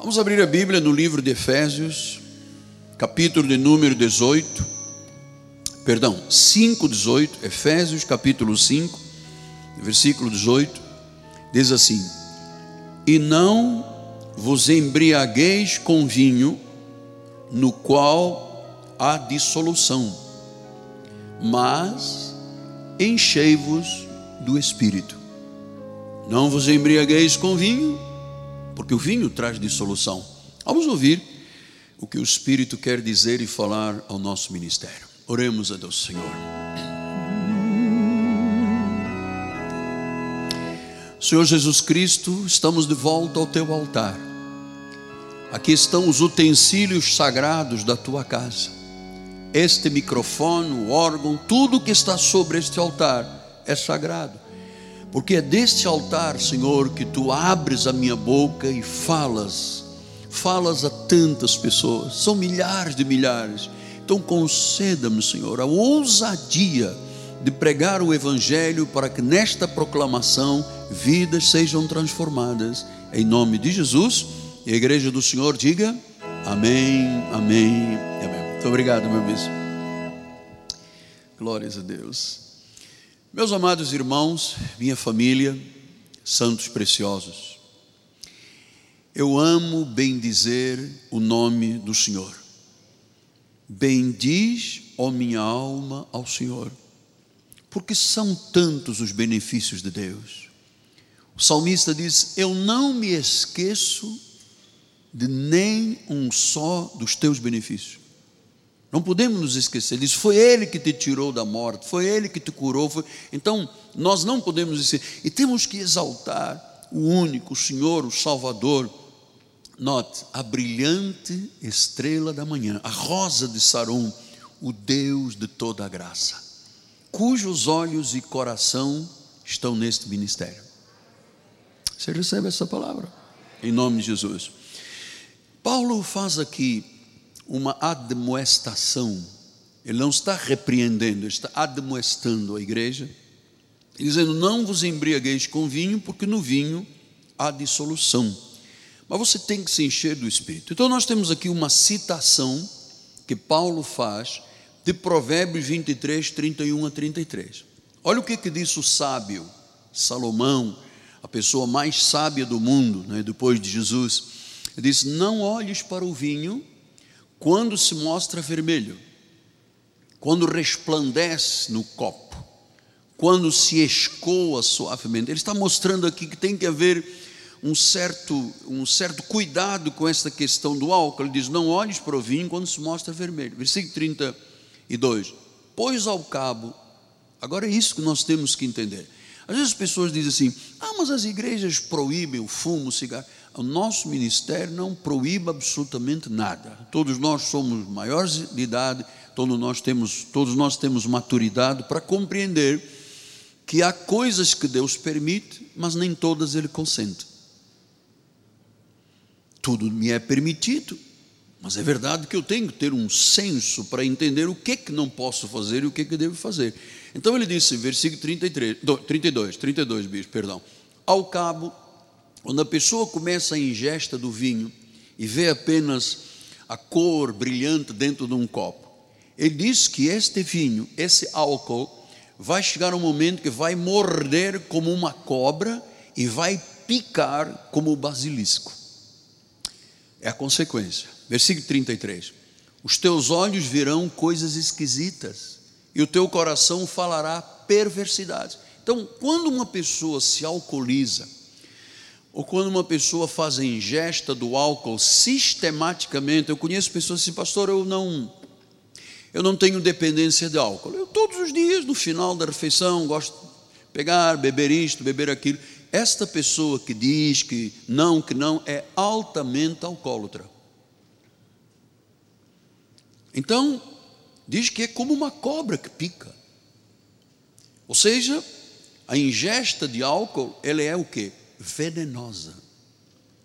Vamos abrir a Bíblia no livro de Efésios, capítulo de número 18, perdão, 5, 18, Efésios capítulo 5, versículo 18, diz assim: E não vos embriagueis com vinho, no qual há dissolução, mas enchei-vos do Espírito. Não vos embriagueis com vinho, porque o vinho traz dissolução. Vamos ouvir o que o Espírito quer dizer e falar ao nosso ministério. Oremos a Deus, Senhor. Senhor Jesus Cristo, estamos de volta ao teu altar. Aqui estão os utensílios sagrados da tua casa. Este microfone, o órgão, tudo que está sobre este altar é sagrado porque é deste altar, Senhor, que tu abres a minha boca e falas, falas a tantas pessoas, são milhares de milhares. Então conceda-me, Senhor, a ousadia de pregar o Evangelho para que nesta proclamação vidas sejam transformadas. Em nome de Jesus, e a igreja do Senhor diga amém, amém, amém. Muito obrigado, meu bispo. Glórias a Deus. Meus amados irmãos, minha família, santos preciosos, eu amo bendizer o nome do Senhor. Bendiz, ó minha alma, ao Senhor, porque são tantos os benefícios de Deus. O salmista diz: Eu não me esqueço de nem um só dos teus benefícios. Não podemos nos esquecer disso. Foi Ele que te tirou da morte, foi Ele que te curou. Foi... Então, nós não podemos esquecer. E temos que exaltar o único, o Senhor, o Salvador. Note, a brilhante estrela da manhã, a rosa de Sarum, o Deus de toda a graça, cujos olhos e coração estão neste ministério. Você recebe essa palavra? Em nome de Jesus. Paulo faz aqui uma admoestação. Ele não está repreendendo, está admoestando a igreja, dizendo: Não vos embriagueis com vinho, porque no vinho há dissolução. Mas você tem que se encher do Espírito. Então, nós temos aqui uma citação que Paulo faz de Provérbios 23, 31 a 33. Olha o que, que disse o sábio Salomão, a pessoa mais sábia do mundo, né, depois de Jesus. Ele disse: Não olhes para o vinho quando se mostra vermelho, quando resplandece no copo, quando se escoa suavemente. Ele está mostrando aqui que tem que haver um certo, um certo cuidado com essa questão do álcool. Ele diz: Não olhes para o vinho quando se mostra vermelho. Versículo 32. Pois ao cabo, agora é isso que nós temos que entender. Às vezes as pessoas dizem assim: Ah, mas as igrejas proíbem o fumo, o cigarro o nosso ministério não proíbe absolutamente nada. Todos nós somos maiores de idade, todos nós temos, todos nós temos maturidade para compreender que há coisas que Deus permite, mas nem todas Ele consente. Tudo me é permitido, mas é verdade que eu tenho que ter um senso para entender o que que não posso fazer e o que que devo fazer. Então ele disse, versículo 33, 32, 32, bicho, perdão. Ao cabo quando a pessoa começa a ingesta do vinho e vê apenas a cor brilhante dentro de um copo, ele diz que este vinho, esse álcool, vai chegar um momento que vai morder como uma cobra e vai picar como o basilisco. É a consequência. Versículo 33. Os teus olhos verão coisas esquisitas e o teu coração falará perversidades. Então, quando uma pessoa se alcooliza, ou quando uma pessoa faz a ingesta do álcool sistematicamente, eu conheço pessoas assim, pastor, eu não, eu não tenho dependência de álcool. Eu todos os dias, no final da refeição, gosto de pegar, beber isto, beber aquilo. Esta pessoa que diz que não, que não, é altamente alcoólatra. Então, diz que é como uma cobra que pica. Ou seja, a ingesta de álcool, ela é o quê? Venenosa.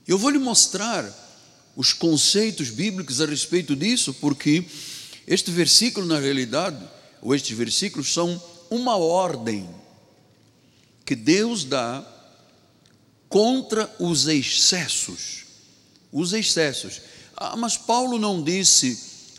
Eu vou lhe mostrar os conceitos bíblicos a respeito disso, porque este versículo, na realidade, ou estes versículos são uma ordem que Deus dá contra os excessos, os excessos. Ah, mas Paulo não disse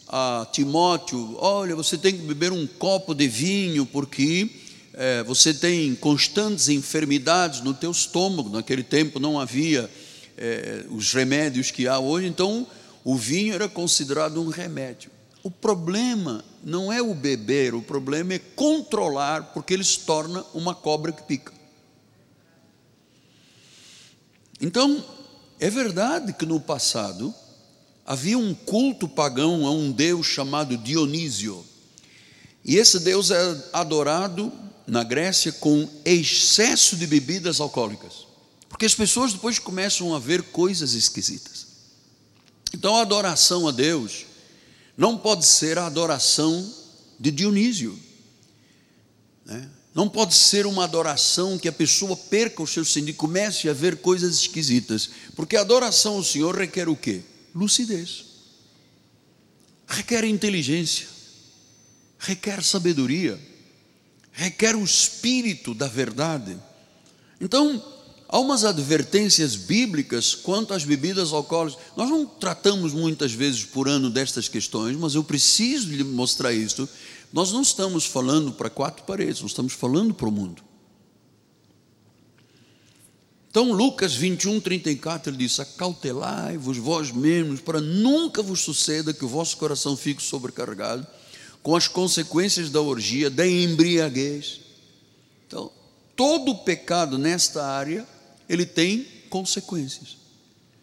a Timóteo: olha, você tem que beber um copo de vinho, porque é, você tem constantes enfermidades no teu estômago. Naquele tempo não havia é, os remédios que há hoje, então o vinho era considerado um remédio. O problema não é o beber, o problema é controlar, porque ele se torna uma cobra que pica. Então, é verdade que no passado havia um culto pagão a um deus chamado Dionísio. E esse deus é adorado na Grécia com excesso de bebidas alcoólicas. Porque as pessoas depois começam a ver coisas esquisitas. Então a adoração a Deus não pode ser a adoração de Dionísio. Né? Não pode ser uma adoração que a pessoa perca o seu sentido e comece a ver coisas esquisitas. Porque a adoração ao Senhor requer o quê? Lucidez. Requer inteligência. Requer sabedoria. Requer o espírito da verdade. Então, há umas advertências bíblicas quanto às bebidas alcoólicas. Nós não tratamos muitas vezes por ano destas questões, mas eu preciso lhe mostrar isto nós não estamos falando para quatro paredes, nós estamos falando para o mundo. Então, Lucas 21, 34, ele diz: Acautelai-vos vós mesmos, para nunca vos suceda que o vosso coração fique sobrecarregado com as consequências da orgia, da embriaguez. Então, todo pecado nesta área, ele tem consequências.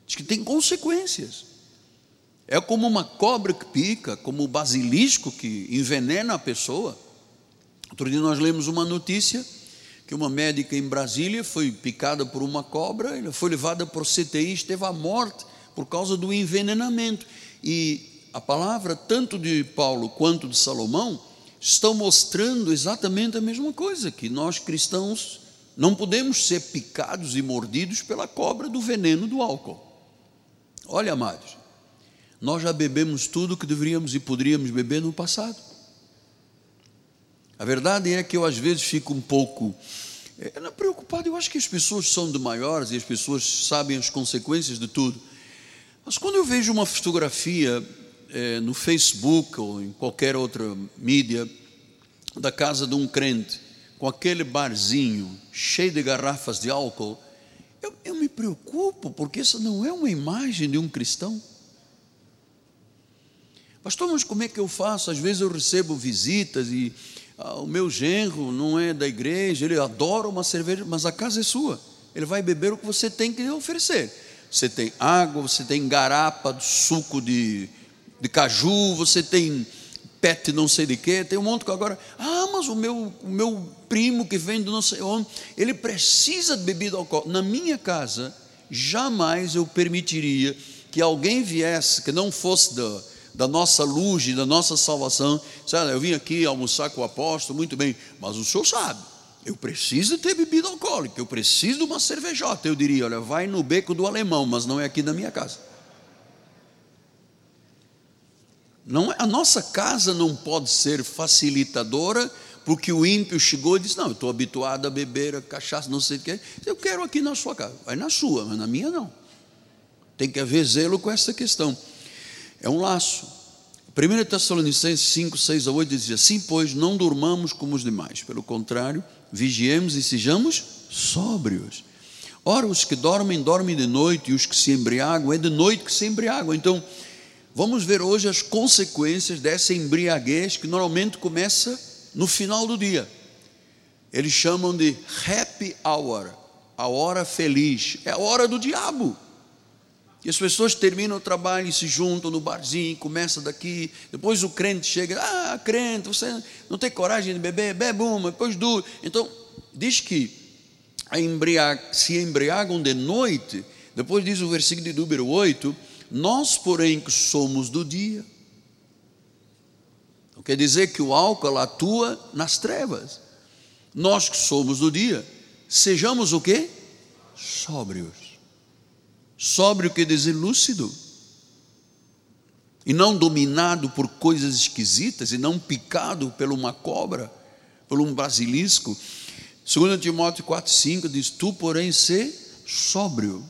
Diz que tem consequências. É como uma cobra que pica, como o basilisco que envenena a pessoa. Outro dia nós lemos uma notícia que uma médica em Brasília foi picada por uma cobra, foi levada para o CTI, esteve à morte por causa do envenenamento. E a palavra, tanto de Paulo quanto de Salomão, estão mostrando exatamente a mesma coisa, que nós cristãos não podemos ser picados e mordidos pela cobra do veneno do álcool. Olha, amados, nós já bebemos tudo que deveríamos e poderíamos beber no passado. A verdade é que eu às vezes fico um pouco é, preocupado. Eu acho que as pessoas são de maiores e as pessoas sabem as consequências de tudo. Mas quando eu vejo uma fotografia é, no Facebook ou em qualquer outra mídia da casa de um crente, com aquele barzinho cheio de garrafas de álcool, eu, eu me preocupo, porque isso não é uma imagem de um cristão. Pastor, mas como é que eu faço? Às vezes eu recebo visitas e ah, o meu genro não é da igreja, ele adora uma cerveja, mas a casa é sua. Ele vai beber o que você tem que oferecer. Você tem água, você tem garapa, suco de, de caju, você tem pet não sei de quê, tem um monte que agora, ah, mas o meu, o meu primo que vem do não sei onde, ele precisa de bebida alcoólica. Na minha casa, jamais eu permitiria que alguém viesse, que não fosse da da nossa luz e da nossa salvação. Sabe, eu vim aqui almoçar com o apóstolo, muito bem, mas o senhor sabe, eu preciso ter bebida alcoólica, eu preciso de uma cervejota. Eu diria: olha, vai no beco do alemão, mas não é aqui na minha casa. Não, é, a nossa casa não pode ser facilitadora, porque o ímpio chegou e disse: Não, eu estou habituado a beber a cachaça, não sei o que. Eu quero aqui na sua casa. Vai na sua, mas na minha não. Tem que haver zelo com essa questão. É um laço. 1 Tessalonicenses 5, 6 a 8 diz assim: Pois não durmamos como os demais, pelo contrário, vigiemos e sejamos sóbrios. Ora, os que dormem, dormem de noite, e os que se embriagam, é de noite que se embriagam. Então, vamos ver hoje as consequências dessa embriaguez que normalmente começa no final do dia. Eles chamam de happy hour, a hora feliz, é a hora do diabo. E as pessoas terminam o trabalho e se juntam no barzinho, começa daqui, depois o crente chega, ah, crente, você não tem coragem de beber, bebe uma, depois duas. Então, diz que embriag, se embriagam de noite, depois diz o versículo de número 8, nós, porém, que somos do dia. Então, quer dizer que o álcool atua nas trevas. Nós que somos do dia, sejamos o quê? Sóbrios Sóbrio quer dizer lúcido. E não dominado por coisas esquisitas, e não picado por uma cobra, por um basilisco. 2 Timóteo 4,5 diz: Tu, porém, ser sóbrio.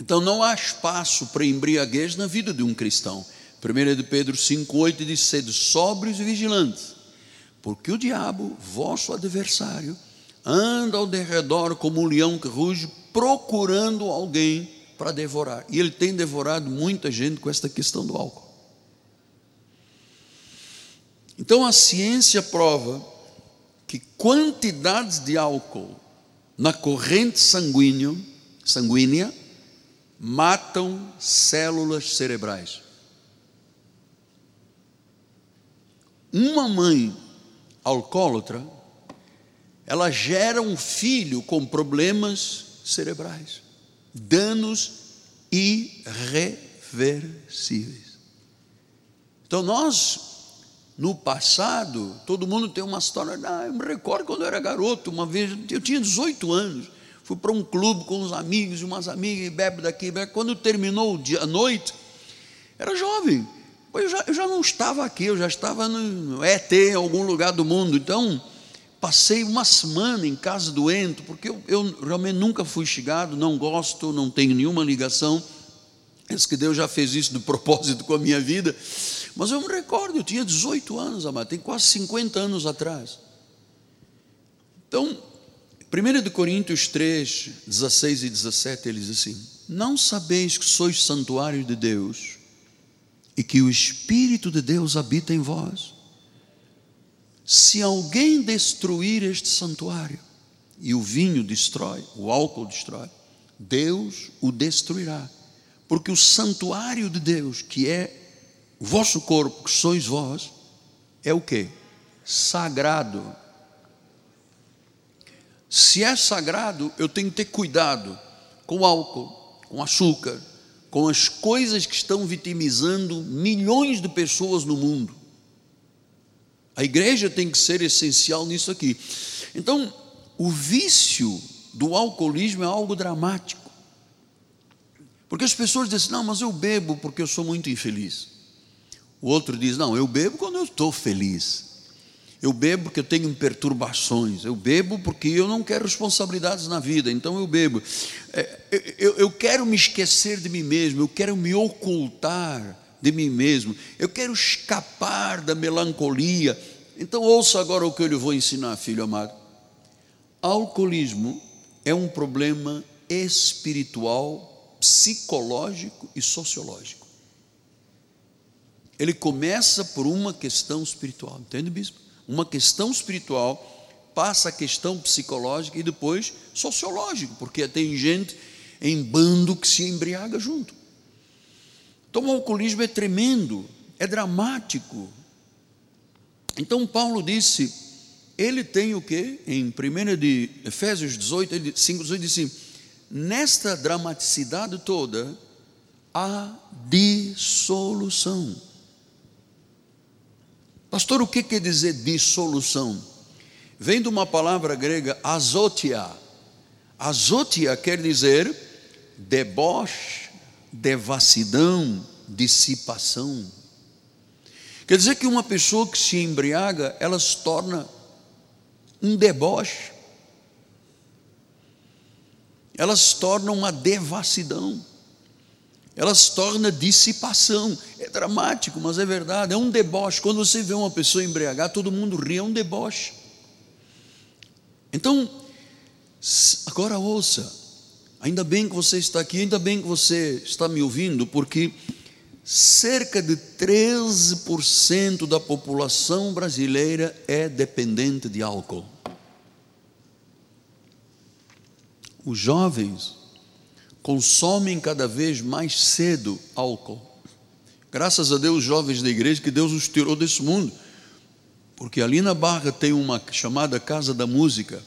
Então não há espaço para embriaguez na vida de um cristão. 1 de Pedro 5,8 diz: sede sóbrios e vigilantes, porque o diabo, vosso adversário, anda ao derredor como um leão que ruge, procurando alguém para devorar. E ele tem devorado muita gente com esta questão do álcool. Então a ciência prova que quantidades de álcool na corrente sanguínea, sanguínea matam células cerebrais. Uma mãe alcoólatra, ela gera um filho com problemas cerebrais, danos irreversíveis. Então nós no passado, todo mundo tem uma história. Ah, eu me recordo quando eu era garoto, uma vez, eu tinha 18 anos, fui para um clube com uns amigos e umas amigas, e bebe daqui, bebe. Quando terminou o dia, a noite, era jovem. Eu já, eu já não estava aqui, eu já estava no ET, em algum lugar do mundo. Então, passei uma semana em casa doente, porque eu, eu realmente nunca fui chegado, não gosto, não tenho nenhuma ligação. Penso que Deus já fez isso de propósito com a minha vida. Mas eu me recordo, eu tinha 18 anos, amado, tem quase 50 anos atrás. Então, 1 Coríntios 3, 16 e 17, ele diz assim: Não sabeis que sois santuário de Deus e que o Espírito de Deus habita em vós? Se alguém destruir este santuário, e o vinho destrói, o álcool destrói, Deus o destruirá, porque o santuário de Deus, que é o vosso corpo, que sois vós, é o que? Sagrado. Se é sagrado, eu tenho que ter cuidado com o álcool, com o açúcar, com as coisas que estão vitimizando milhões de pessoas no mundo. A igreja tem que ser essencial nisso aqui. Então, o vício do alcoolismo é algo dramático. Porque as pessoas dizem, não, mas eu bebo porque eu sou muito infeliz. O outro diz: Não, eu bebo quando eu estou feliz. Eu bebo porque eu tenho perturbações. Eu bebo porque eu não quero responsabilidades na vida. Então eu bebo. É, eu, eu quero me esquecer de mim mesmo. Eu quero me ocultar de mim mesmo. Eu quero escapar da melancolia. Então ouça agora o que eu lhe vou ensinar, filho amado. Alcoolismo é um problema espiritual, psicológico e sociológico. Ele começa por uma questão espiritual, entende, bispo? Uma questão espiritual passa a questão psicológica e depois sociológica, porque tem gente em bando que se embriaga junto. Então o alcoolismo é tremendo, é dramático. Então Paulo disse, ele tem o que? Em 1 de Efésios 18, 5, 18, diz assim, nesta dramaticidade toda, há dissolução. Pastor, o que quer dizer dissolução? Vem de uma palavra grega azotia. Azotia quer dizer deboche, devassidão, dissipação. Quer dizer que uma pessoa que se embriaga, ela se torna um deboche. Ela se torna uma devassidão ela se torna dissipação. É dramático, mas é verdade, é um deboche. Quando você vê uma pessoa embriagar, todo mundo ri, é um deboche. Então, agora ouça, ainda bem que você está aqui, ainda bem que você está me ouvindo, porque cerca de 13% da população brasileira é dependente de álcool. Os jovens consomem cada vez mais cedo álcool. Graças a Deus, jovens da igreja, que Deus os tirou desse mundo. Porque ali na Barra tem uma chamada Casa da Música,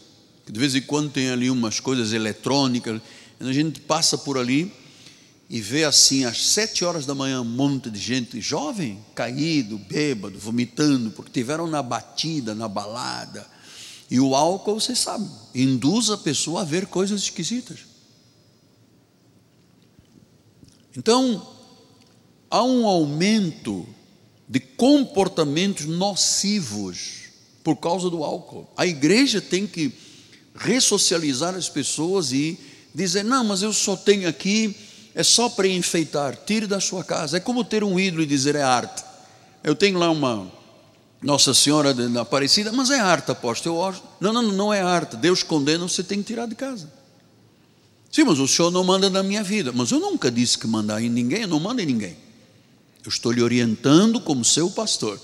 que de vez em quando tem ali umas coisas eletrônicas. A gente passa por ali e vê assim, às sete horas da manhã, um monte de gente jovem, caído, bêbado, vomitando, porque tiveram na batida, na balada. E o álcool, você sabe, induz a pessoa a ver coisas esquisitas. Então, há um aumento de comportamentos nocivos por causa do álcool. A igreja tem que ressocializar as pessoas e dizer: não, mas eu só tenho aqui é só para enfeitar, tire da sua casa. É como ter um ídolo e dizer é arte. Eu tenho lá uma Nossa Senhora da Aparecida, mas é arte, aposto. Eu acho. Não, não, não é arte. Deus condena, você tem que tirar de casa. Sim, mas o senhor não manda na minha vida. Mas eu nunca disse que mandar em ninguém, eu não mando em ninguém. Eu estou lhe orientando como seu pastor.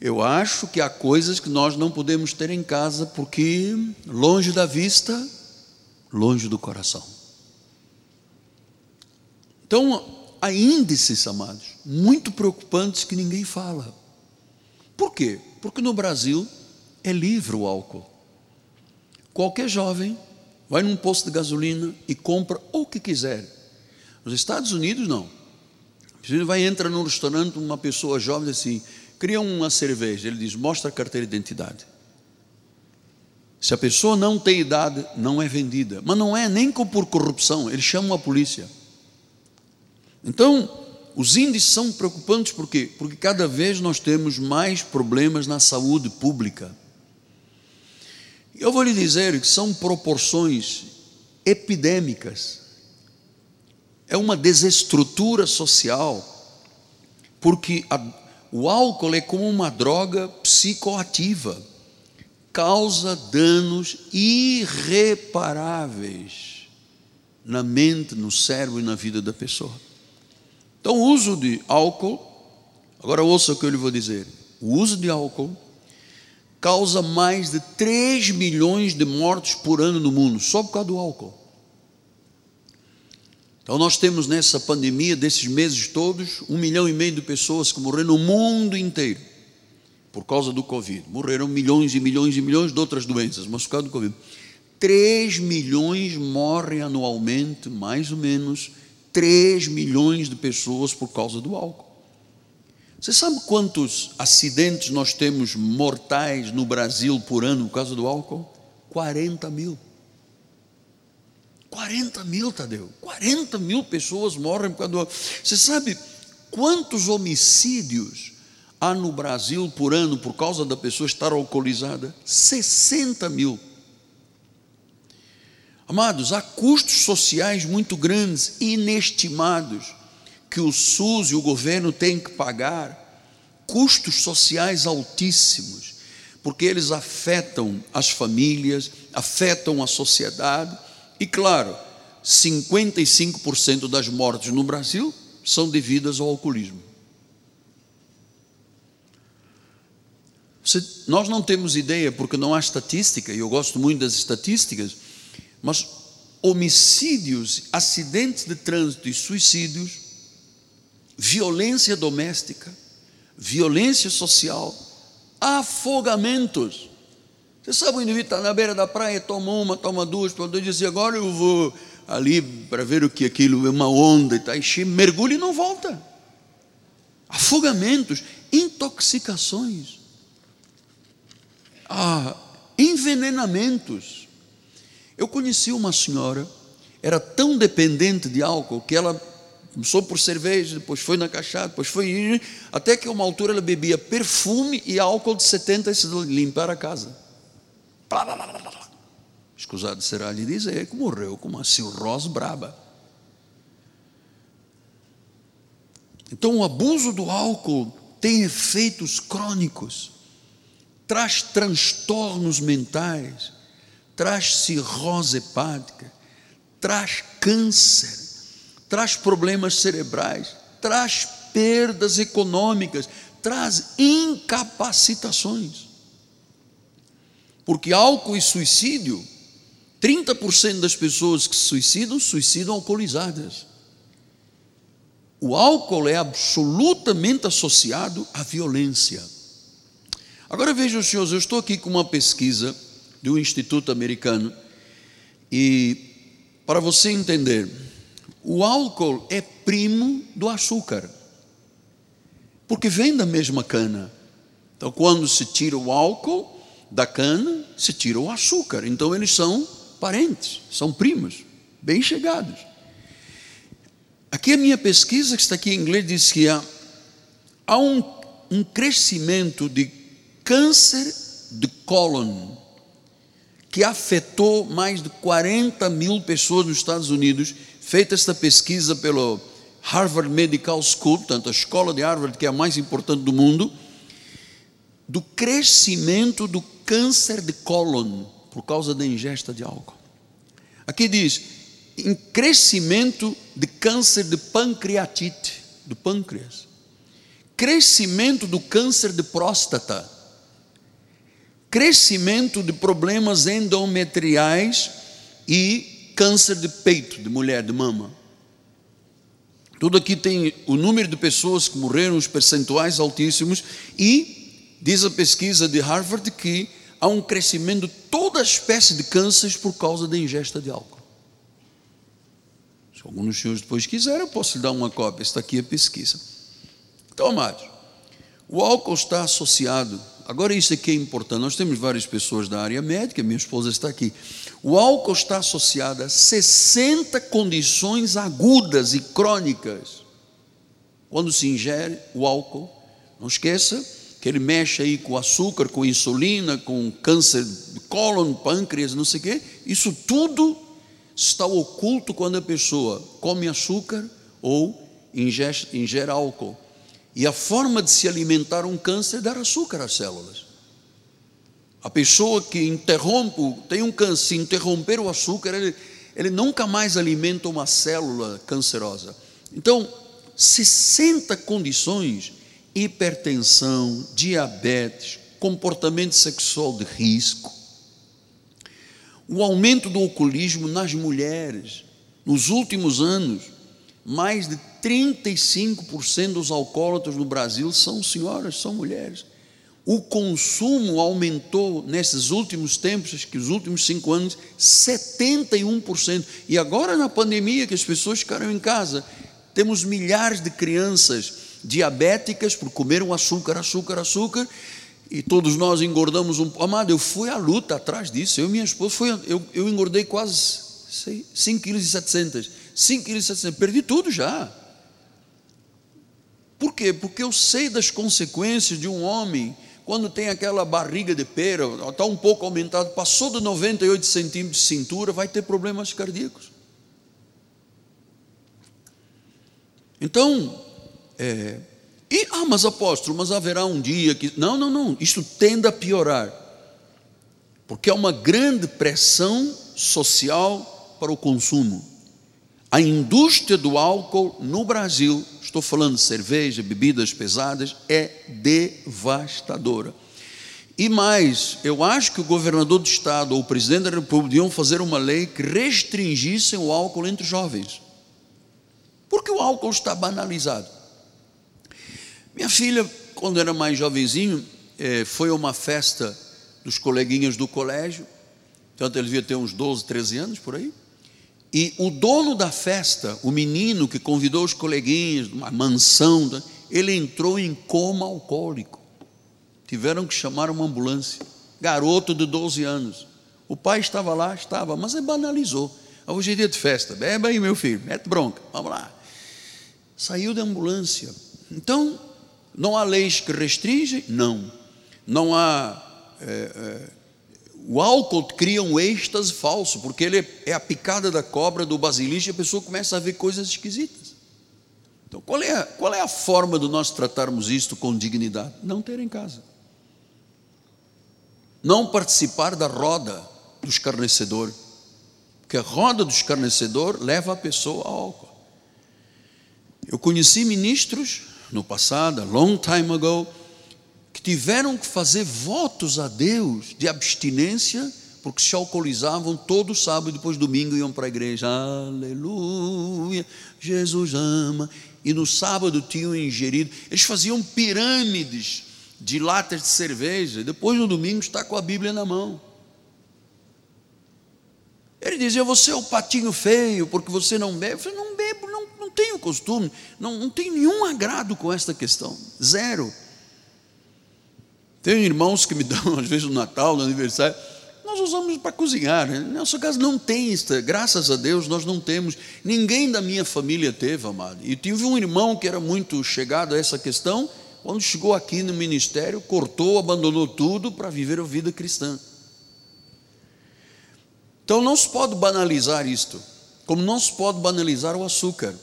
Eu acho que há coisas que nós não podemos ter em casa porque longe da vista, longe do coração. Então, há índices, amados, muito preocupantes que ninguém fala. Por quê? Porque no Brasil é livre o álcool. Qualquer jovem vai num posto de gasolina e compra o que quiser. Nos Estados Unidos, não. Você vai entrar num restaurante, uma pessoa jovem assim, cria uma cerveja, ele diz: mostra a carteira de identidade. Se a pessoa não tem idade, não é vendida. Mas não é nem por corrupção, eles chamam a polícia. Então, os índices são preocupantes por quê? Porque cada vez nós temos mais problemas na saúde pública. Eu vou lhe dizer que são proporções epidêmicas. É uma desestrutura social, porque a, o álcool é como uma droga psicoativa, causa danos irreparáveis na mente, no cérebro e na vida da pessoa. Então, o uso de álcool, agora ouça o que eu lhe vou dizer: o uso de álcool causa mais de 3 milhões de mortes por ano no mundo, só por causa do álcool. Então, nós temos nessa pandemia, desses meses todos, um milhão e meio de pessoas que morreram no mundo inteiro por causa do Covid. Morreram milhões e milhões e milhões de outras doenças, mas por causa do Covid. 3 milhões morrem anualmente, mais ou menos, 3 milhões de pessoas por causa do álcool. Você sabe quantos acidentes nós temos mortais no Brasil por ano por causa do álcool? 40 mil. 40 mil, Tadeu. 40 mil pessoas morrem por causa do. Você sabe quantos homicídios há no Brasil por ano por causa da pessoa estar alcoolizada? 60 mil. Amados, há custos sociais muito grandes, inestimados, que o SUS e o governo têm que pagar, custos sociais altíssimos, porque eles afetam as famílias, afetam a sociedade e, claro, 55% das mortes no Brasil são devidas ao alcoolismo. nós não temos ideia, porque não há estatística, e eu gosto muito das estatísticas, mas homicídios, acidentes de trânsito e suicídios, violência doméstica, violência social, afogamentos. Você sabe, o indivíduo está na beira da praia, toma uma, toma duas, toma duas, diz, agora eu vou ali para ver o que aquilo é uma onda, e está enchendo, mergulha e não volta. Afogamentos, intoxicações, ah, envenenamentos. Eu conheci uma senhora, era tão dependente de álcool que ela começou por cerveja, depois foi na cachaça, depois foi. Até que uma altura ela bebia perfume e álcool de 70 e se limpar a casa. Escusado será lhe dizer que morreu com uma cirrose braba. Então, o abuso do álcool tem efeitos crônicos, traz transtornos mentais, traz cirrose hepática, traz câncer, traz problemas cerebrais, traz perdas econômicas, traz incapacitações. Porque álcool e suicídio, 30% das pessoas que se suicidam, suicidam alcoolizadas. O álcool é absolutamente associado à violência. Agora vejam, senhores, eu estou aqui com uma pesquisa de um instituto americano e para você entender, o álcool é primo do açúcar, porque vem da mesma cana. Então, quando se tira o álcool, da cana se tira o açúcar. Então eles são parentes, são primos, bem chegados. Aqui a minha pesquisa, que está aqui em inglês, diz que há, há um, um crescimento de câncer de cólon que afetou mais de 40 mil pessoas nos Estados Unidos, feita esta pesquisa pelo Harvard Medical School, tanto a escola de Harvard, que é a mais importante do mundo, do crescimento do câncer de cólon por causa da ingesta de álcool. Aqui diz, em crescimento de câncer de pancreatite, do pâncreas, crescimento do câncer de próstata, crescimento de problemas endometriais e câncer de peito, de mulher, de mama. Tudo aqui tem o número de pessoas que morreram, os percentuais altíssimos, e diz a pesquisa de Harvard que há um crescimento de toda espécie de cânceres por causa da ingesta de álcool. Se algum dos senhores depois quiser, eu posso lhe dar uma cópia. Está aqui a pesquisa. Então, amados, o álcool está associado. Agora, isso aqui é importante. Nós temos várias pessoas da área médica, minha esposa está aqui. O álcool está associado a 60 condições agudas e crônicas. Quando se ingere o álcool, não esqueça que ele mexe aí com açúcar, com insulina, com câncer de cólon, pâncreas, não sei o quê. Isso tudo está oculto quando a pessoa come açúcar ou ingere, ingere álcool. E a forma de se alimentar um câncer é dar açúcar às células. A pessoa que interrompe, tem um câncer, interromper o açúcar, ele, ele nunca mais alimenta uma célula cancerosa. Então, 60 condições: hipertensão, diabetes, comportamento sexual de risco, o aumento do alcoolismo nas mulheres. Nos últimos anos, mais de 35% dos alcoólatras no Brasil são senhoras, são mulheres. O consumo aumentou nesses últimos tempos, acho que os últimos cinco anos, 71%. E agora, na pandemia, que as pessoas ficaram em casa, temos milhares de crianças diabéticas por comer um açúcar, açúcar, açúcar, e todos nós engordamos um pouco. Amado, eu fui à luta atrás disso. Eu e minha esposa, fui, eu, eu engordei quase 5,7 kg. 5,7 kg, perdi tudo já. Por quê? Porque eu sei das consequências de um homem quando tem aquela barriga de pera, está um pouco aumentado, passou de 98 centímetros de cintura, vai ter problemas cardíacos. Então, é, e, ah, mas apóstolo, mas haverá um dia que. Não, não, não, isso tende a piorar. Porque há uma grande pressão social para o consumo. A indústria do álcool no Brasil, estou falando de cerveja, bebidas pesadas, é devastadora. E mais, eu acho que o governador do estado ou o presidente da república deviam fazer uma lei que restringissem o álcool entre jovens. Porque o álcool está banalizado. Minha filha, quando era mais jovenzinho, eh, foi a uma festa dos coleguinhas do colégio, tanto ele devia ter uns 12, 13 anos por aí. E o dono da festa, o menino que convidou os coleguinhas, uma mansão, ele entrou em coma alcoólico. Tiveram que chamar uma ambulância. Garoto de 12 anos. O pai estava lá, estava, mas ele banalizou. Hoje é dia de festa, bebe aí, meu filho, mete bronca, vamos lá. Saiu da ambulância. Então, não há leis que restringem? Não. Não há. É, é, o álcool cria um êxtase falso, porque ele é a picada da cobra, do basilisco, e a pessoa começa a ver coisas esquisitas. Então, qual é, a, qual é a forma de nós tratarmos isto com dignidade? Não ter em casa. Não participar da roda do escarnecedor. Porque a roda do escarnecedor leva a pessoa ao álcool. Eu conheci ministros no passado, a long time ago, que tiveram que fazer votos a Deus de abstinência, porque se alcoolizavam todo sábado e depois domingo iam para a igreja. Aleluia, Jesus ama. E no sábado tinham ingerido. Eles faziam pirâmides de latas de cerveja. Depois no domingo está com a Bíblia na mão. Ele dizia: Você é o patinho feio porque você não bebe. Eu falei, não bebo, não não tenho costume, não, não tenho nenhum agrado com esta questão, zero. Tenho irmãos que me dão, às vezes, no Natal, no aniversário, nós usamos para cozinhar. Né? Nossa casa não tem isso, graças a Deus nós não temos. Ninguém da minha família teve, amado. E tive um irmão que era muito chegado a essa questão, quando chegou aqui no ministério, cortou, abandonou tudo para viver a vida cristã. Então não se pode banalizar isto Como não se pode banalizar o açúcar.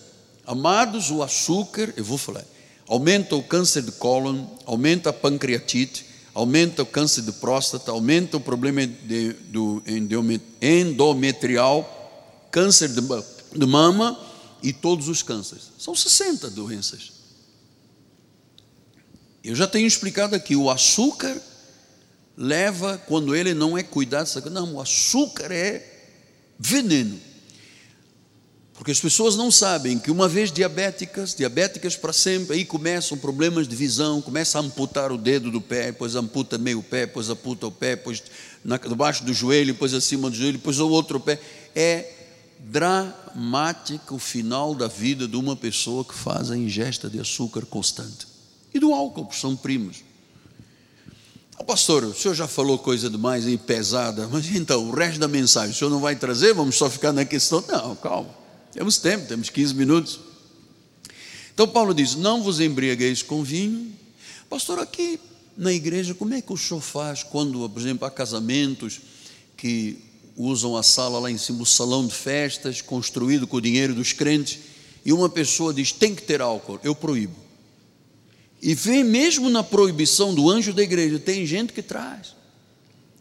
Amados, o açúcar, eu vou falar, aumenta o câncer de cólon, aumenta a pancreatite, aumenta o câncer de próstata, aumenta o problema de, do endometrial, câncer de, de mama e todos os cânceres. São 60 doenças. Eu já tenho explicado aqui, o açúcar leva, quando ele não é cuidado, não, o açúcar é veneno. Porque as pessoas não sabem que uma vez diabéticas, diabéticas para sempre, aí começam problemas de visão, começa a amputar o dedo do pé, depois amputa meio pé, depois amputa o pé, depois debaixo do joelho, depois acima do joelho, depois o outro pé. É dramático o final da vida de uma pessoa que faz a ingesta de açúcar constante. E do álcool, que são primos. Oh, pastor, o senhor já falou coisa demais e pesada, mas então, o resto da mensagem, o senhor não vai trazer? Vamos só ficar na questão? Não, calma. Temos tempo, temos 15 minutos. Então Paulo diz: Não vos embriagueis com vinho. Pastor, aqui na igreja, como é que o senhor faz quando, por exemplo, há casamentos que usam a sala lá em cima, o salão de festas, construído com o dinheiro dos crentes, e uma pessoa diz: tem que ter álcool, eu proíbo. E vem mesmo na proibição do anjo da igreja, tem gente que traz,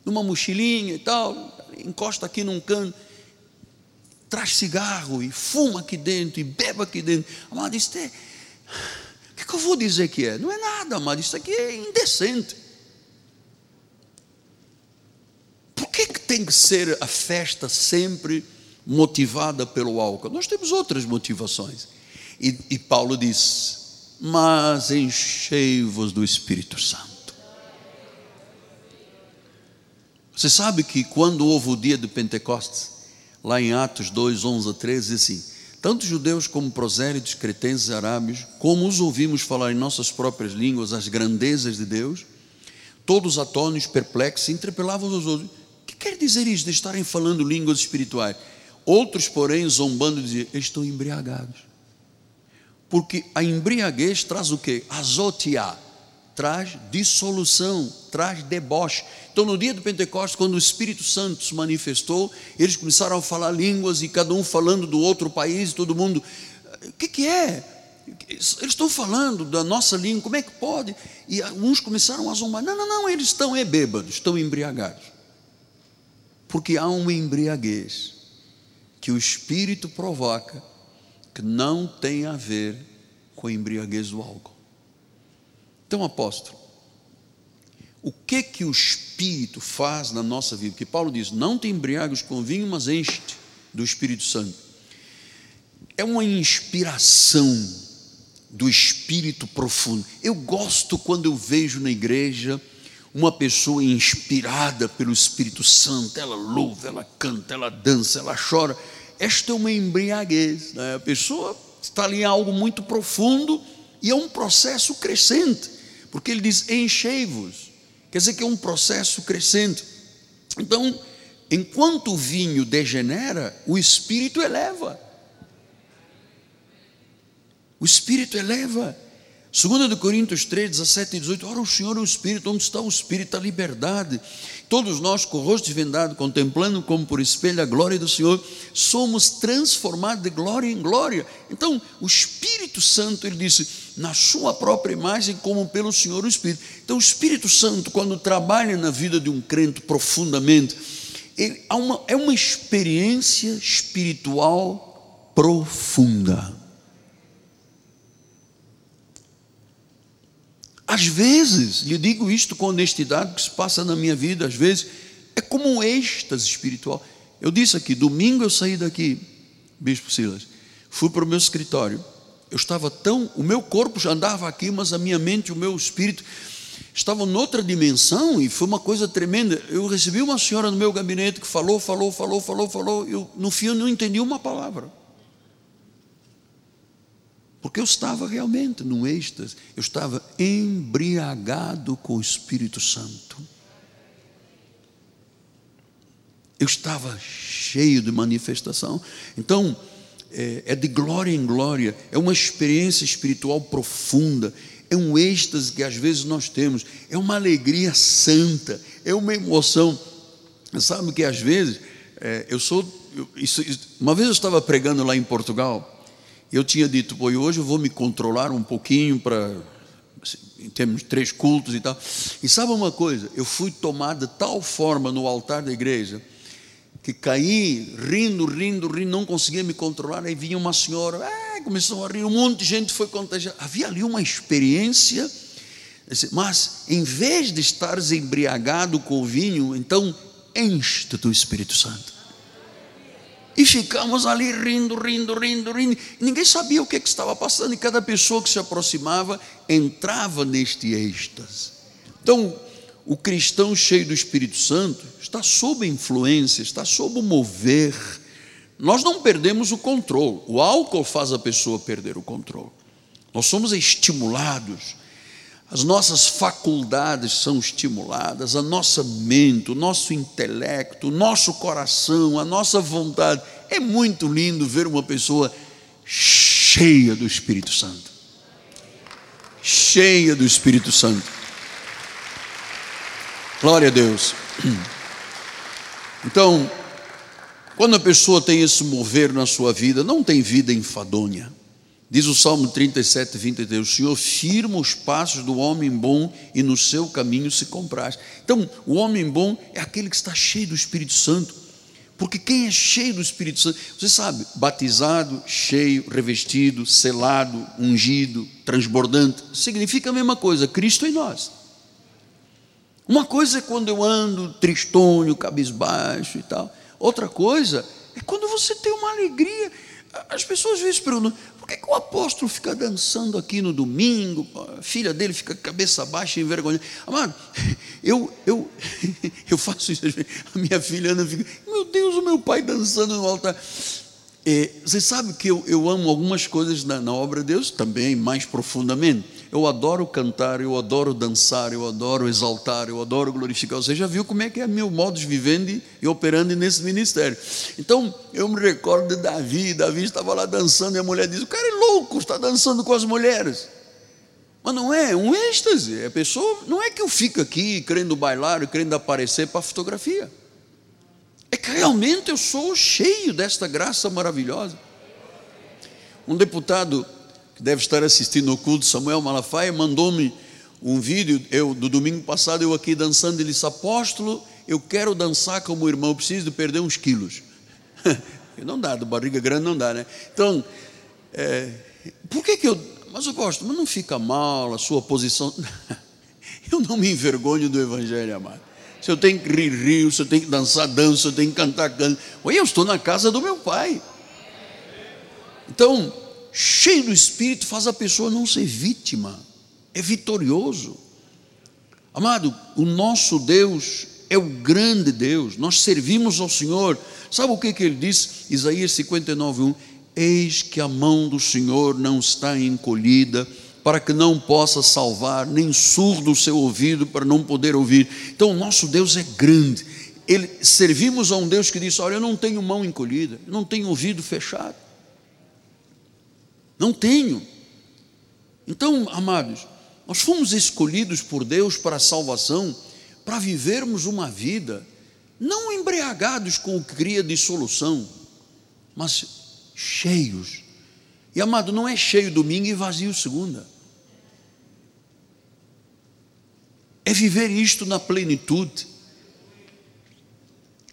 numa mochilinha e tal, encosta aqui num canto traz cigarro e fuma aqui dentro e bebe aqui dentro. Amado, isso é. O que, que eu vou dizer que é? Não é nada, amado, isso aqui é indecente. Por que, que tem que ser a festa sempre motivada pelo álcool? Nós temos outras motivações. E, e Paulo diz: Mas enchei-vos do Espírito Santo. Você sabe que quando houve o dia de Pentecostes, lá em Atos 2, 11 a 13, diz assim: Tanto judeus como prosélitos, cretenses, arábios, como os ouvimos falar em nossas próprias línguas as grandezas de Deus, todos atônios, perplexos, interpelavam os outros: O que quer dizer isso de estarem falando línguas espirituais? Outros, porém, zombando, diziam: Estão embriagados. Porque a embriaguez traz o que? Azotiar traz dissolução, traz deboche. Então, no dia do Pentecostes, quando o Espírito Santo se manifestou, eles começaram a falar línguas e cada um falando do outro país, todo mundo. O que, que é? Eles estão falando da nossa língua, como é que pode? E alguns começaram a zombar. Não, não, não, eles estão é bêbados, estão embriagados. Porque há uma embriaguez que o Espírito provoca que não tem a ver com a embriaguez do álcool. Então, apóstolo, o que que o Espírito faz na nossa vida? Que Paulo diz: não te embriagues com vinho, mas enche-te do Espírito Santo. É uma inspiração do Espírito profundo. Eu gosto quando eu vejo na igreja uma pessoa inspirada pelo Espírito Santo, ela louva, ela canta, ela dança, ela chora. Esta é uma embriaguez. Né? A pessoa está ali em algo muito profundo e é um processo crescente porque ele diz: enchei-vos. Quer dizer que é um processo crescente. Então, enquanto o vinho degenera, o espírito eleva. O espírito eleva. 2 Coríntios 3, 17 e 18, ora o Senhor é o Espírito, onde está o Espírito, a liberdade. Todos nós, com o rosto vendado, contemplando como por espelho a glória do Senhor, somos transformados de glória em glória. Então, o Espírito Santo, ele disse, na sua própria imagem, como pelo Senhor o Espírito. Então, o Espírito Santo, quando trabalha na vida de um crente profundamente, ele, uma, é uma experiência espiritual profunda. Às vezes, lhe digo isto com honestidade, que se passa na minha vida, às vezes, é como um êxtase espiritual. Eu disse aqui, domingo eu saí daqui, Bispo Silas, fui para o meu escritório. Eu estava tão, o meu corpo já andava aqui, mas a minha mente, o meu espírito estavam noutra dimensão e foi uma coisa tremenda. Eu recebi uma senhora no meu gabinete que falou, falou, falou, falou, falou. Eu, no fim, eu não entendi uma palavra. Porque eu estava realmente num êxtase, eu estava embriagado com o Espírito Santo. Eu estava cheio de manifestação. Então, é, é de glória em glória, é uma experiência espiritual profunda, é um êxtase que às vezes nós temos, é uma alegria santa, é uma emoção. Sabe que às vezes é, eu sou eu, isso, uma vez eu estava pregando lá em Portugal, eu tinha dito, pô, hoje eu vou me controlar um pouquinho para em termos três cultos e tal. E sabe uma coisa? Eu fui tomado de tal forma no altar da igreja que caí rindo, rindo, rindo, não conseguia me controlar. Aí vinha uma senhora, ah, começou a rir, um monte de gente foi contagiada. Havia ali uma experiência, mas em vez de estares embriagado com o vinho, então enche do Espírito Santo. E ficamos ali rindo, rindo, rindo, rindo. Ninguém sabia o que, que estava passando, e cada pessoa que se aproximava entrava neste êxtase. Então, o cristão cheio do Espírito Santo está sob influência, está sob o mover. Nós não perdemos o controle. O álcool faz a pessoa perder o controle. Nós somos estimulados as nossas faculdades são estimuladas, a nossa mente, o nosso intelecto, o nosso coração, a nossa vontade. É muito lindo ver uma pessoa cheia do Espírito Santo. Cheia do Espírito Santo. Glória a Deus. Então, quando a pessoa tem esse mover na sua vida, não tem vida enfadonha. Diz o Salmo 37, 23: O Senhor firma os passos do homem bom e no seu caminho se compraz. Então, o homem bom é aquele que está cheio do Espírito Santo. Porque quem é cheio do Espírito Santo, você sabe, batizado, cheio, revestido, selado, ungido, transbordante, significa a mesma coisa, Cristo em nós. Uma coisa é quando eu ando tristonho, cabisbaixo e tal. Outra coisa é quando você tem uma alegria. As pessoas às vezes perguntam: por que, que, o apóstolo fica dançando aqui no domingo? A filha dele fica cabeça baixa e envergonhada. Amado, eu, eu, eu faço isso. A minha filha anda fica, meu Deus, o meu pai dançando no altar. É, você sabe que eu, eu amo algumas coisas na, na obra de Deus também, mais profundamente. Eu adoro cantar, eu adoro dançar, eu adoro exaltar, eu adoro glorificar. Você já viu como é que é meu modo de vivendo e operando nesse ministério. Então, eu me recordo de Davi. Davi estava lá dançando e a mulher diz: O cara é louco, está dançando com as mulheres. Mas não é, é um êxtase. A pessoa não é que eu fico aqui querendo bailar e querendo aparecer para fotografia. É que realmente eu sou cheio desta graça maravilhosa. Um deputado que deve estar assistindo o culto, Samuel Malafaia, mandou-me um vídeo, eu, do domingo passado, eu aqui dançando, ele disse, apóstolo, eu quero dançar como irmão, eu preciso de perder uns quilos. não dá, do barriga grande não dá, né? Então, é, por que que eu, mas apóstolo, mas não fica mal a sua posição, eu não me envergonho do evangelho, amado. Se eu tenho que rir, rio, se eu tenho que dançar, danço, se eu tenho que cantar, canto. Eu estou na casa do meu pai. Então, cheio do Espírito, faz a pessoa não ser vítima, é vitorioso. Amado, o nosso Deus é o grande Deus, nós servimos ao Senhor. Sabe o que, que ele diz? Isaías 59, 1: Eis que a mão do Senhor não está encolhida, para que não possa salvar, nem surdo o seu ouvido para não poder ouvir. Então, o nosso Deus é grande. Ele, servimos a um Deus que diz: Olha, eu não tenho mão encolhida, não tenho ouvido fechado. Não tenho. Então, amados, nós fomos escolhidos por Deus para a salvação, para vivermos uma vida não embriagados com o que cria dissolução, mas cheios. E amado, não é cheio domingo e vazio segunda. É viver isto na plenitude.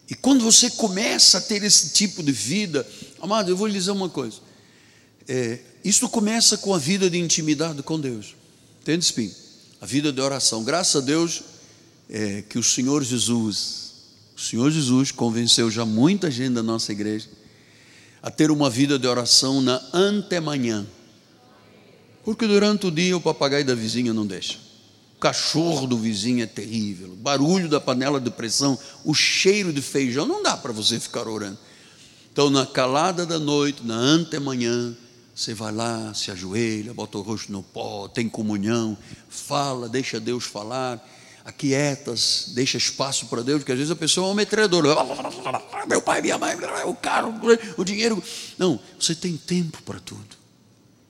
E quando você começa a ter esse tipo de vida, amado, eu vou lhe dizer uma coisa. É, isso começa com a vida de intimidade com Deus. Entende, Espinho? A vida de oração. Graças a Deus é, que o Senhor Jesus, o Senhor Jesus convenceu já muita gente da nossa igreja a ter uma vida de oração na antemanhã. Porque durante o dia o papagaio da vizinha não deixa. O cachorro do vizinho é terrível. O barulho da panela de pressão, o cheiro de feijão, não dá para você ficar orando. Então, na calada da noite, na antemanhã, você vai lá, se ajoelha, bota o rosto no pó, tem comunhão, fala, deixa Deus falar, aquietas, deixa espaço para Deus, porque às vezes a pessoa é um metralhador. Meu pai, minha mãe, o carro, o dinheiro. Não, você tem tempo para tudo.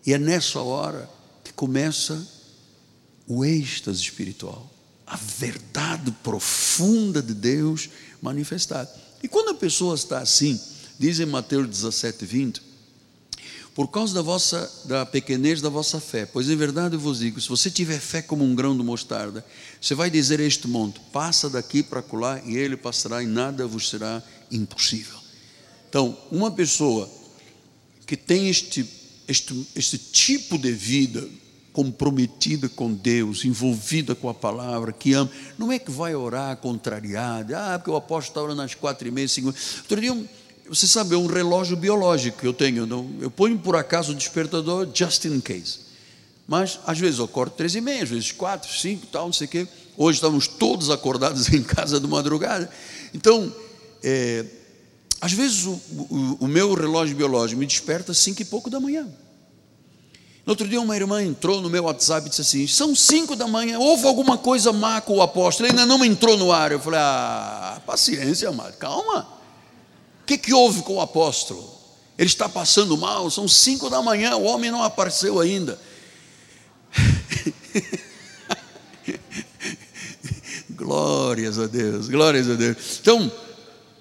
E é nessa hora que começa o êxtase espiritual, a verdade profunda de Deus manifestada. E quando a pessoa está assim, Diz em Mateus 17, 20: Por causa da vossa da pequenez da vossa fé, pois em verdade eu vos digo: se você tiver fé como um grão de mostarda, você vai dizer a este monte: passa daqui para acolá, e ele passará, e nada vos será impossível. Então, uma pessoa que tem este, este, este tipo de vida, comprometida com Deus, envolvida com a palavra, que ama, não é que vai orar contrariada, ah, porque o apóstolo está orando às quatro e meia, cinco. Outro dia, você sabe, é um relógio biológico que eu tenho, eu ponho por acaso o despertador, just in case. Mas às vezes eu acordo três e meia, às vezes quatro, cinco, tal, não sei o quê. Hoje estamos todos acordados em casa de madrugada. Então, é, às vezes o, o, o meu relógio biológico me desperta às cinco e pouco da manhã. No outro dia, uma irmã entrou no meu WhatsApp e disse assim: São cinco da manhã, houve alguma coisa má com o apóstolo, ele ainda não entrou no ar. Eu falei: Ah, paciência, amado, calma. O que, que houve com o apóstolo? Ele está passando mal, são cinco da manhã, o homem não apareceu ainda. glórias a Deus, glórias a Deus. Então,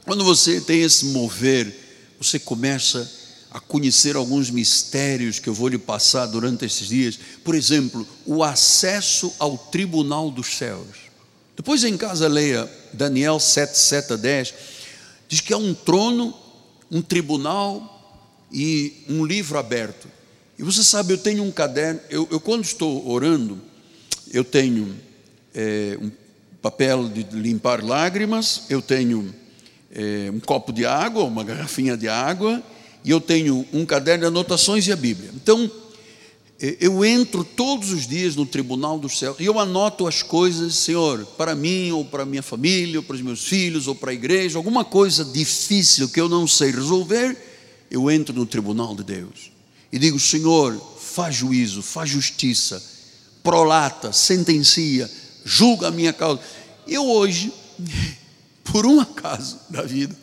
quando você tem esse mover, você começa a conhecer alguns mistérios que eu vou lhe passar durante esses dias. Por exemplo, o acesso ao tribunal dos céus. Depois em casa leia Daniel 7, 7 a 10. Diz que há um trono, um tribunal e um livro aberto. E você sabe, eu tenho um caderno, eu, eu quando estou orando, eu tenho é, um papel de limpar lágrimas, eu tenho é, um copo de água, uma garrafinha de água, e eu tenho um caderno de anotações e a Bíblia. Então, eu entro todos os dias no tribunal do céu e eu anoto as coisas, Senhor, para mim, ou para minha família, ou para os meus filhos, ou para a igreja, alguma coisa difícil que eu não sei resolver, eu entro no tribunal de Deus e digo: Senhor, faz juízo, faz justiça, prolata, sentencia, julga a minha causa. Eu hoje, por um acaso da vida,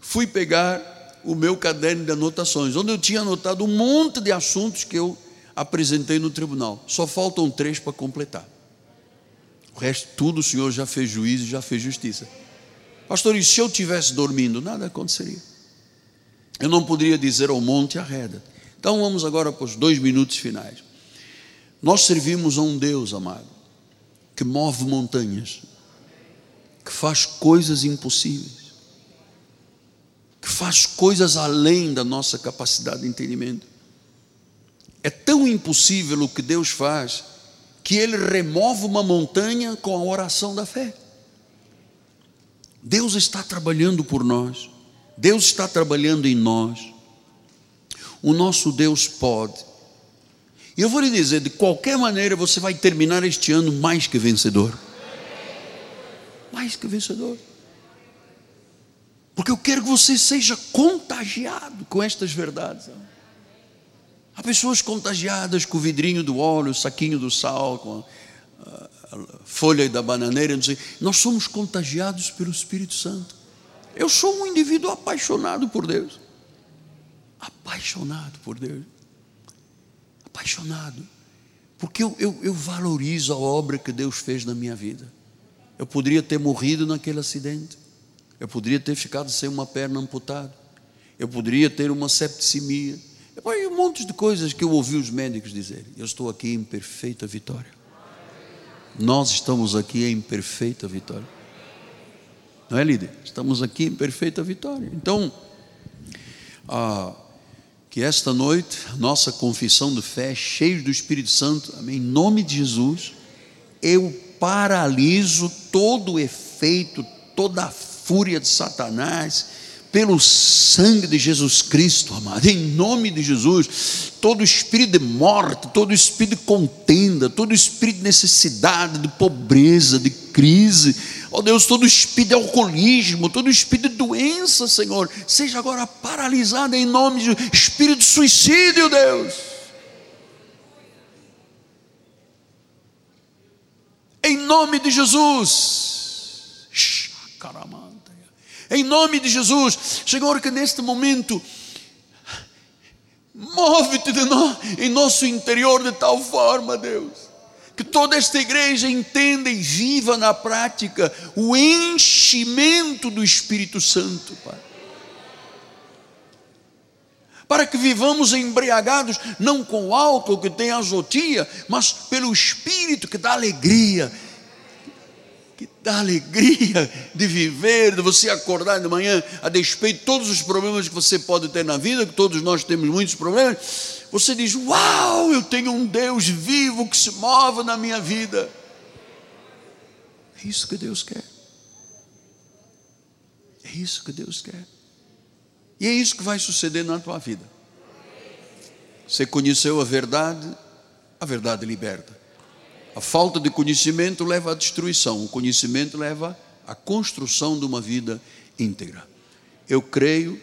fui pegar o meu caderno de anotações, onde eu tinha anotado um monte de assuntos que eu apresentei no tribunal. Só faltam três para completar. O resto, tudo o Senhor já fez juízo, já fez justiça. Pastor, e se eu tivesse dormindo? Nada aconteceria. Eu não poderia dizer ao monte arreda. Então vamos agora para os dois minutos finais. Nós servimos a um Deus, amado, que move montanhas, que faz coisas impossíveis que faz coisas além da nossa capacidade de entendimento. É tão impossível o que Deus faz que Ele remove uma montanha com a oração da fé. Deus está trabalhando por nós, Deus está trabalhando em nós. O nosso Deus pode. E eu vou lhe dizer: de qualquer maneira você vai terminar este ano mais que vencedor. Mais que vencedor. Porque eu quero que você seja contagiado com estas verdades. Há pessoas contagiadas com o vidrinho do óleo, o saquinho do sal, com a, folha da bananeira. Não sei. Nós somos contagiados pelo Espírito Santo. Eu sou um indivíduo apaixonado por Deus. Apaixonado por Deus. Apaixonado. Porque eu, eu, eu valorizo a obra que Deus fez na minha vida. Eu poderia ter morrido naquele acidente. Eu poderia ter ficado sem uma perna amputada. Eu poderia ter uma septicemia. E um monte de coisas que eu ouvi os médicos dizerem. Eu estou aqui em perfeita vitória. Nós estamos aqui em perfeita vitória. Não é, líder? Estamos aqui em perfeita vitória. Então, ah, que esta noite, nossa confissão de fé, cheia do Espírito Santo, amém, em nome de Jesus, eu paraliso todo o efeito, toda a fúria de Satanás, pelo sangue de Jesus Cristo, amado, em nome de Jesus, todo espírito de morte, todo espírito de contenda, todo espírito de necessidade, de pobreza, de crise, ó oh Deus, todo espírito de alcoolismo, todo espírito de doença, Senhor, seja agora paralisado em nome de Jesus, espírito de suicídio, Deus. Em nome de Jesus. Caramba em nome de Jesus. Senhor, que neste momento, move-te no, em nosso interior de tal forma, Deus, que toda esta igreja entenda e viva na prática o enchimento do Espírito Santo, Pai. para que vivamos embriagados, não com o álcool que tem azotia, mas pelo Espírito que dá alegria, dá alegria de viver, de você acordar de manhã, a despeito de todos os problemas que você pode ter na vida, que todos nós temos muitos problemas, você diz: Uau, eu tenho um Deus vivo que se move na minha vida. É isso que Deus quer. É isso que Deus quer. E é isso que vai suceder na tua vida. Você conheceu a verdade, a verdade liberta. A falta de conhecimento leva à destruição, o conhecimento leva à construção de uma vida íntegra. Eu creio,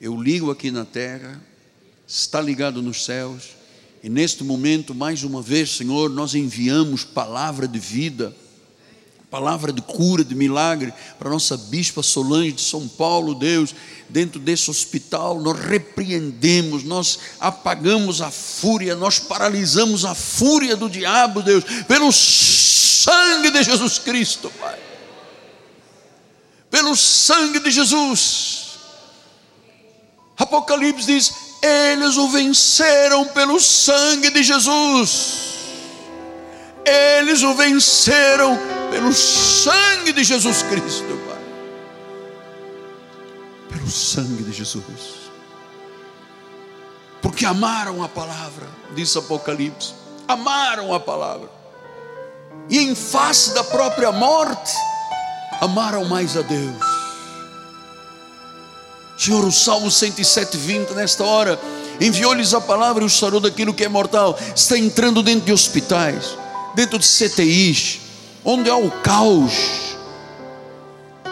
eu ligo aqui na terra, está ligado nos céus, e neste momento, mais uma vez, Senhor, nós enviamos palavra de vida palavra de cura, de milagre para nossa bispa Solange de São Paulo, Deus, dentro desse hospital, nós repreendemos, nós apagamos a fúria, nós paralisamos a fúria do diabo, Deus, pelo sangue de Jesus Cristo, Pai. Pelo sangue de Jesus. Apocalipse diz: eles o venceram pelo sangue de Jesus. Eles o venceram pelo sangue de Jesus Cristo, Pai. Pelo sangue de Jesus. Porque amaram a palavra, diz Apocalipse. Amaram a palavra. E em face da própria morte, amaram mais a Deus. Senhor, o Salmo 107, 20, nesta hora, enviou-lhes a palavra e o sarou daquilo que é mortal. Está entrando dentro de hospitais, dentro de CTIs, onde há o caos.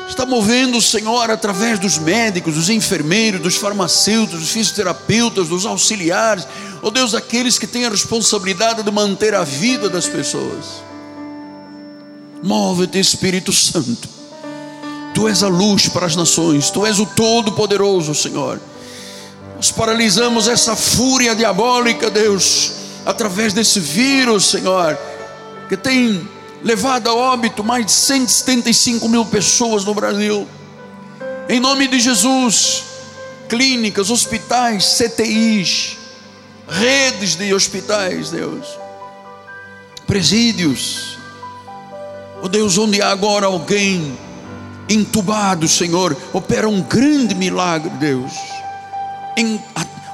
Está movendo o Senhor através dos médicos, dos enfermeiros, dos farmacêuticos, dos fisioterapeutas, dos auxiliares, oh Deus, aqueles que têm a responsabilidade de manter a vida das pessoas. Move-te, Espírito Santo. Tu és a luz para as nações, Tu és o Todo-Poderoso, Senhor. Nós paralisamos essa fúria diabólica, Deus, através desse vírus, Senhor, que tem levado a óbito mais de 175 mil pessoas no Brasil. Em nome de Jesus, clínicas, hospitais, CTIs, redes de hospitais, Deus, presídios, oh Deus, onde há agora alguém entubado, Senhor, opera um grande milagre, Deus. Em,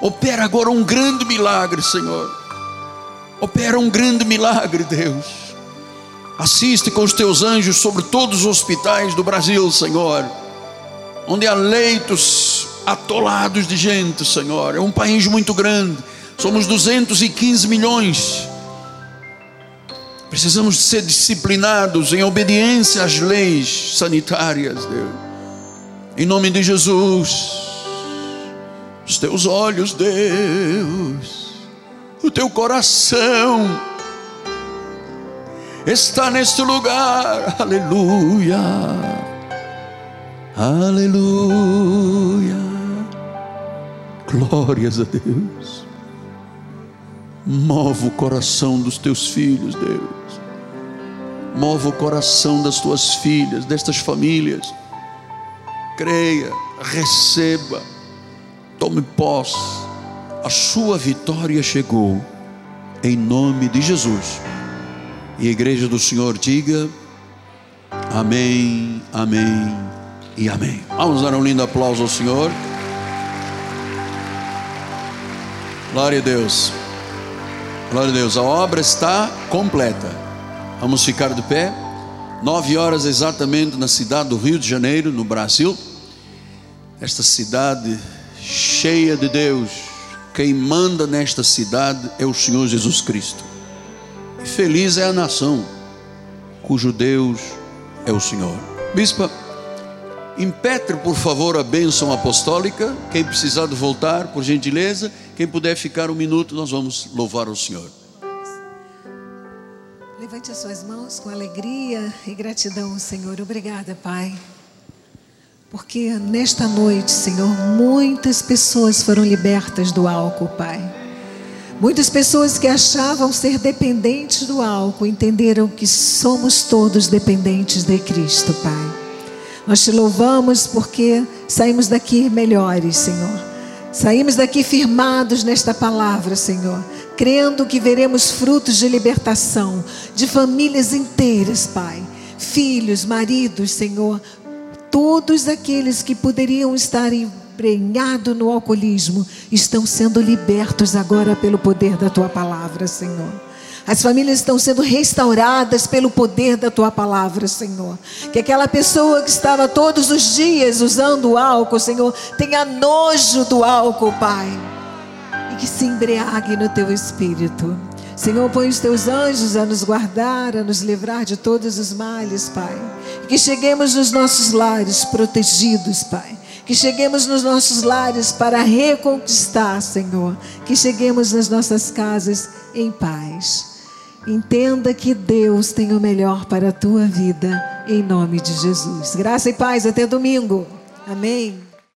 opera agora um grande milagre, Senhor. Opera um grande milagre, Deus Assiste com os teus anjos sobre todos os hospitais do Brasil, Senhor, onde há leitos atolados de gente, Senhor. É um país muito grande, somos 215 milhões. Precisamos ser disciplinados em obediência às leis sanitárias, Deus. Em nome de Jesus, os teus olhos, Deus, o teu coração está neste lugar. Aleluia. Aleluia. Glórias a Deus. Mova o coração dos teus filhos, Deus. Mova o coração das tuas filhas, destas famílias. Creia, receba, tome posse. A sua vitória chegou. Em nome de Jesus. E a igreja do Senhor diga: Amém, Amém e Amém. Vamos dar um lindo aplauso ao Senhor. Glória a Deus. Glória a Deus. A obra está completa. Vamos ficar de pé. Nove horas exatamente na cidade do Rio de Janeiro, no Brasil. Esta cidade cheia de Deus. Quem manda nesta cidade é o Senhor Jesus Cristo. Feliz é a nação cujo Deus é o Senhor. Bispa, impetre por favor a bênção apostólica. Quem precisar de voltar, por gentileza. Quem puder ficar um minuto, nós vamos louvar o Senhor. Levante as suas mãos com alegria e gratidão, Senhor. Obrigada, Pai. Porque nesta noite, Senhor, muitas pessoas foram libertas do álcool, Pai. Muitas pessoas que achavam ser dependentes do álcool entenderam que somos todos dependentes de Cristo, Pai. Nós te louvamos porque saímos daqui melhores, Senhor. Saímos daqui firmados nesta palavra, Senhor, crendo que veremos frutos de libertação de famílias inteiras, Pai. Filhos, maridos, Senhor, todos aqueles que poderiam estar emprenhados no alcoolismo estão sendo libertos agora pelo poder da tua palavra, Senhor. As famílias estão sendo restauradas pelo poder da tua palavra, Senhor. Que aquela pessoa que estava todos os dias usando o álcool, Senhor, tenha nojo do álcool, Pai. E que se embriague no teu espírito. Senhor, põe os teus anjos a nos guardar, a nos livrar de todos os males, Pai. Que cheguemos nos nossos lares protegidos, Pai. Que cheguemos nos nossos lares para reconquistar, Senhor. Que cheguemos nas nossas casas em paz. Entenda que Deus tem o melhor para a tua vida, em nome de Jesus. Graça e paz, até domingo. Amém.